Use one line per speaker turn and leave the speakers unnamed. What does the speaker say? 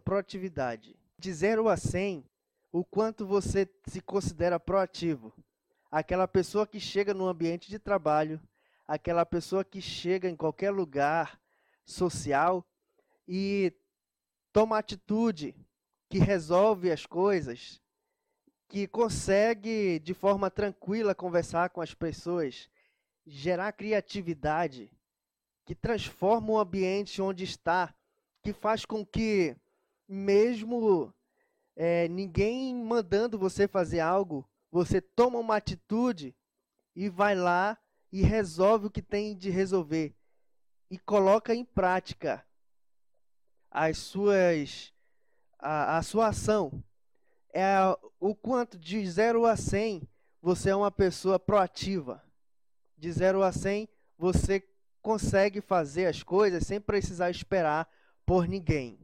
Proatividade. De 0 a 100, o quanto você se considera proativo? Aquela pessoa que chega no ambiente de trabalho, aquela pessoa que chega em qualquer lugar social e toma atitude, que resolve as coisas, que consegue de forma tranquila conversar com as pessoas, gerar criatividade, que transforma o ambiente onde está, que faz com que, mesmo é, ninguém mandando você fazer algo, você toma uma atitude e vai lá e resolve o que tem de resolver e coloca em prática as suas a, a sua ação é o quanto de 0 a 100 você é uma pessoa proativa. De 0 a 100 você consegue fazer as coisas sem precisar esperar por ninguém.